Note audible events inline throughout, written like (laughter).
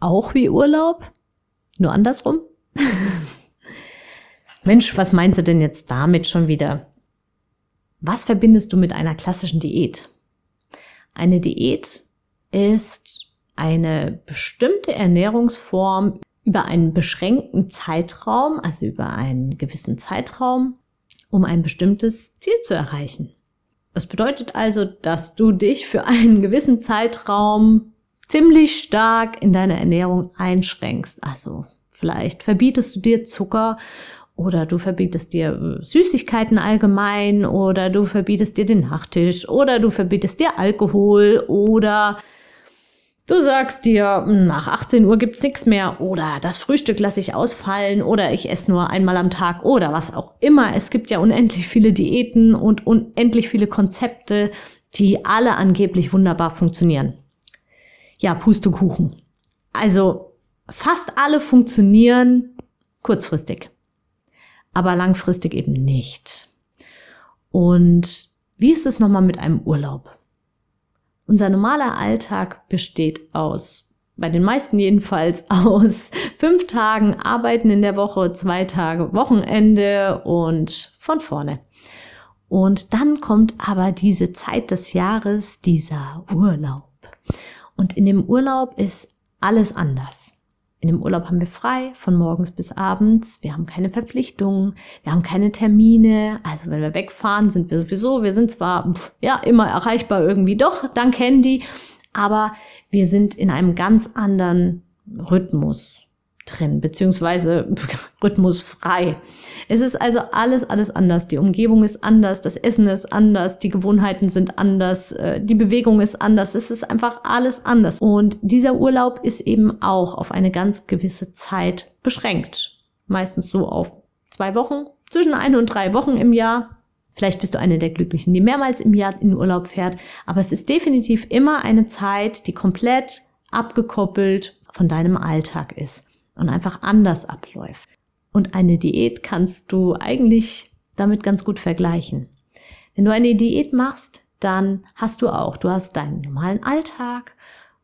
auch wie Urlaub? Nur andersrum? (laughs) Mensch, was meinst du denn jetzt damit schon wieder? Was verbindest du mit einer klassischen Diät? Eine Diät ist eine bestimmte Ernährungsform über einen beschränkten Zeitraum, also über einen gewissen Zeitraum, um ein bestimmtes Ziel zu erreichen. Das bedeutet also, dass du dich für einen gewissen Zeitraum ziemlich stark in deiner Ernährung einschränkst. Also vielleicht verbietest du dir Zucker oder du verbietest dir äh, Süßigkeiten allgemein oder du verbietest dir den Nachtisch oder du verbietest dir Alkohol oder du sagst dir, hm, nach 18 Uhr gibt's nichts mehr oder das Frühstück lasse ich ausfallen oder ich esse nur einmal am Tag oder was auch immer. Es gibt ja unendlich viele Diäten und unendlich viele Konzepte, die alle angeblich wunderbar funktionieren ja, Pustekuchen. Also fast alle funktionieren kurzfristig, aber langfristig eben nicht. Und wie ist es nochmal mit einem Urlaub? Unser normaler Alltag besteht aus, bei den meisten jedenfalls, (laughs) aus fünf Tagen Arbeiten in der Woche, zwei Tage Wochenende und von vorne. Und dann kommt aber diese Zeit des Jahres, dieser Urlaub. Und in dem Urlaub ist alles anders. In dem Urlaub haben wir frei von morgens bis abends. Wir haben keine Verpflichtungen, wir haben keine Termine. Also wenn wir wegfahren, sind wir sowieso, wir sind zwar ja immer erreichbar irgendwie doch (laughs) dank Handy, aber wir sind in einem ganz anderen Rhythmus drin, beziehungsweise (laughs) rhythmusfrei. Es ist also alles, alles anders. Die Umgebung ist anders, das Essen ist anders, die Gewohnheiten sind anders, äh, die Bewegung ist anders. Es ist einfach alles anders. Und dieser Urlaub ist eben auch auf eine ganz gewisse Zeit beschränkt. Meistens so auf zwei Wochen, zwischen ein und drei Wochen im Jahr. Vielleicht bist du eine der Glücklichen, die mehrmals im Jahr in Urlaub fährt. Aber es ist definitiv immer eine Zeit, die komplett abgekoppelt von deinem Alltag ist und einfach anders abläuft. Und eine Diät kannst du eigentlich damit ganz gut vergleichen. Wenn du eine Diät machst, dann hast du auch, du hast deinen normalen Alltag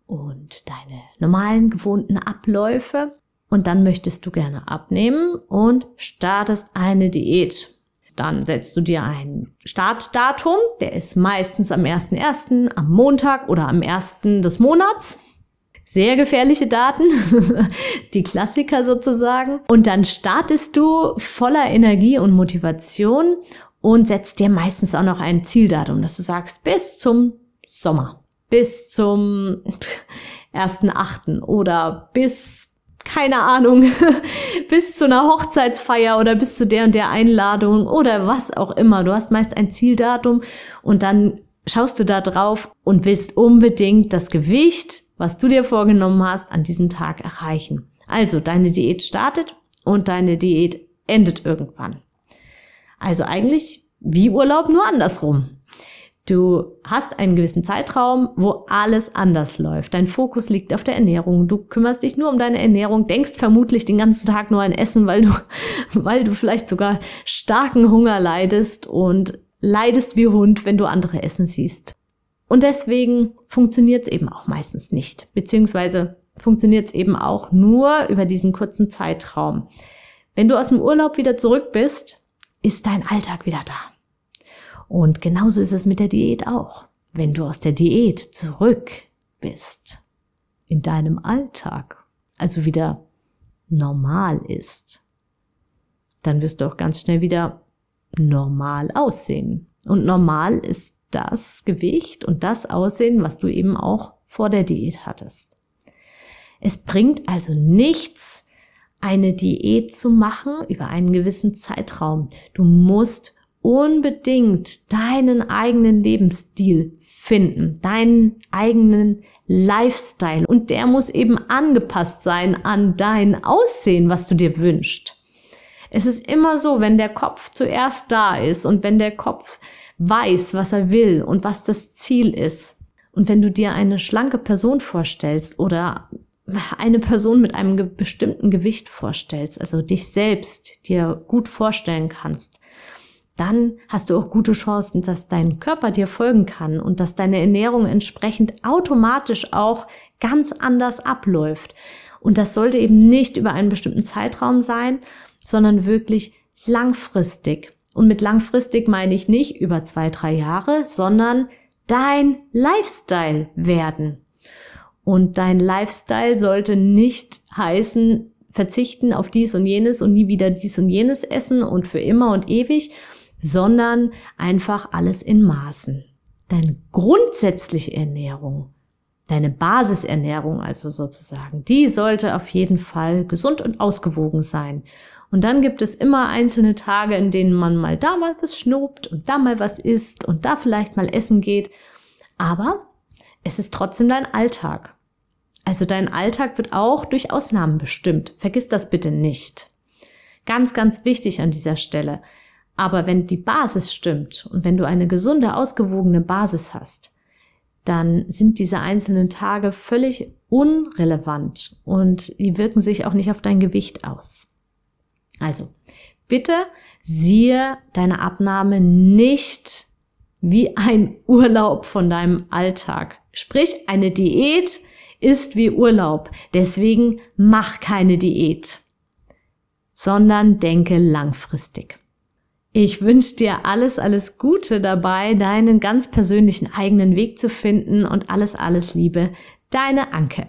und deine normalen gewohnten Abläufe und dann möchtest du gerne abnehmen und startest eine Diät. Dann setzt du dir ein Startdatum, der ist meistens am 1.1., am Montag oder am 1. des Monats sehr gefährliche Daten, (laughs) die Klassiker sozusagen. Und dann startest du voller Energie und Motivation und setzt dir meistens auch noch ein Zieldatum, dass du sagst, bis zum Sommer, bis zum 1.8. oder bis keine Ahnung, (laughs) bis zu einer Hochzeitsfeier oder bis zu der und der Einladung oder was auch immer. Du hast meist ein Zieldatum und dann schaust du da drauf und willst unbedingt das Gewicht was du dir vorgenommen hast, an diesem Tag erreichen. Also deine Diät startet und deine Diät endet irgendwann. Also eigentlich wie Urlaub, nur andersrum. Du hast einen gewissen Zeitraum, wo alles anders läuft. Dein Fokus liegt auf der Ernährung. Du kümmerst dich nur um deine Ernährung, denkst vermutlich den ganzen Tag nur an Essen, weil du, (laughs) weil du vielleicht sogar starken Hunger leidest und leidest wie Hund, wenn du andere essen siehst. Und deswegen funktioniert es eben auch meistens nicht, beziehungsweise funktioniert es eben auch nur über diesen kurzen Zeitraum. Wenn du aus dem Urlaub wieder zurück bist, ist dein Alltag wieder da. Und genauso ist es mit der Diät auch. Wenn du aus der Diät zurück bist, in deinem Alltag, also wieder normal ist, dann wirst du auch ganz schnell wieder normal aussehen. Und normal ist das Gewicht und das Aussehen, was du eben auch vor der Diät hattest. Es bringt also nichts, eine Diät zu machen über einen gewissen Zeitraum. Du musst unbedingt deinen eigenen Lebensstil finden, deinen eigenen Lifestyle. Und der muss eben angepasst sein an dein Aussehen, was du dir wünschst. Es ist immer so, wenn der Kopf zuerst da ist und wenn der Kopf weiß, was er will und was das Ziel ist. Und wenn du dir eine schlanke Person vorstellst oder eine Person mit einem bestimmten Gewicht vorstellst, also dich selbst dir gut vorstellen kannst, dann hast du auch gute Chancen, dass dein Körper dir folgen kann und dass deine Ernährung entsprechend automatisch auch ganz anders abläuft. Und das sollte eben nicht über einen bestimmten Zeitraum sein, sondern wirklich langfristig. Und mit langfristig meine ich nicht über zwei, drei Jahre, sondern dein Lifestyle werden. Und dein Lifestyle sollte nicht heißen, verzichten auf dies und jenes und nie wieder dies und jenes essen und für immer und ewig, sondern einfach alles in Maßen. Deine grundsätzliche Ernährung, deine Basisernährung also sozusagen, die sollte auf jeden Fall gesund und ausgewogen sein. Und dann gibt es immer einzelne Tage, in denen man mal da mal was schnuppt und da mal was isst und da vielleicht mal essen geht. Aber es ist trotzdem dein Alltag. Also dein Alltag wird auch durch Ausnahmen bestimmt. Vergiss das bitte nicht. Ganz, ganz wichtig an dieser Stelle. Aber wenn die Basis stimmt und wenn du eine gesunde, ausgewogene Basis hast, dann sind diese einzelnen Tage völlig unrelevant und die wirken sich auch nicht auf dein Gewicht aus. Also, bitte siehe deine Abnahme nicht wie ein Urlaub von deinem Alltag. Sprich, eine Diät ist wie Urlaub. Deswegen mach keine Diät, sondern denke langfristig. Ich wünsche dir alles, alles Gute dabei, deinen ganz persönlichen eigenen Weg zu finden und alles, alles Liebe. Deine Anke.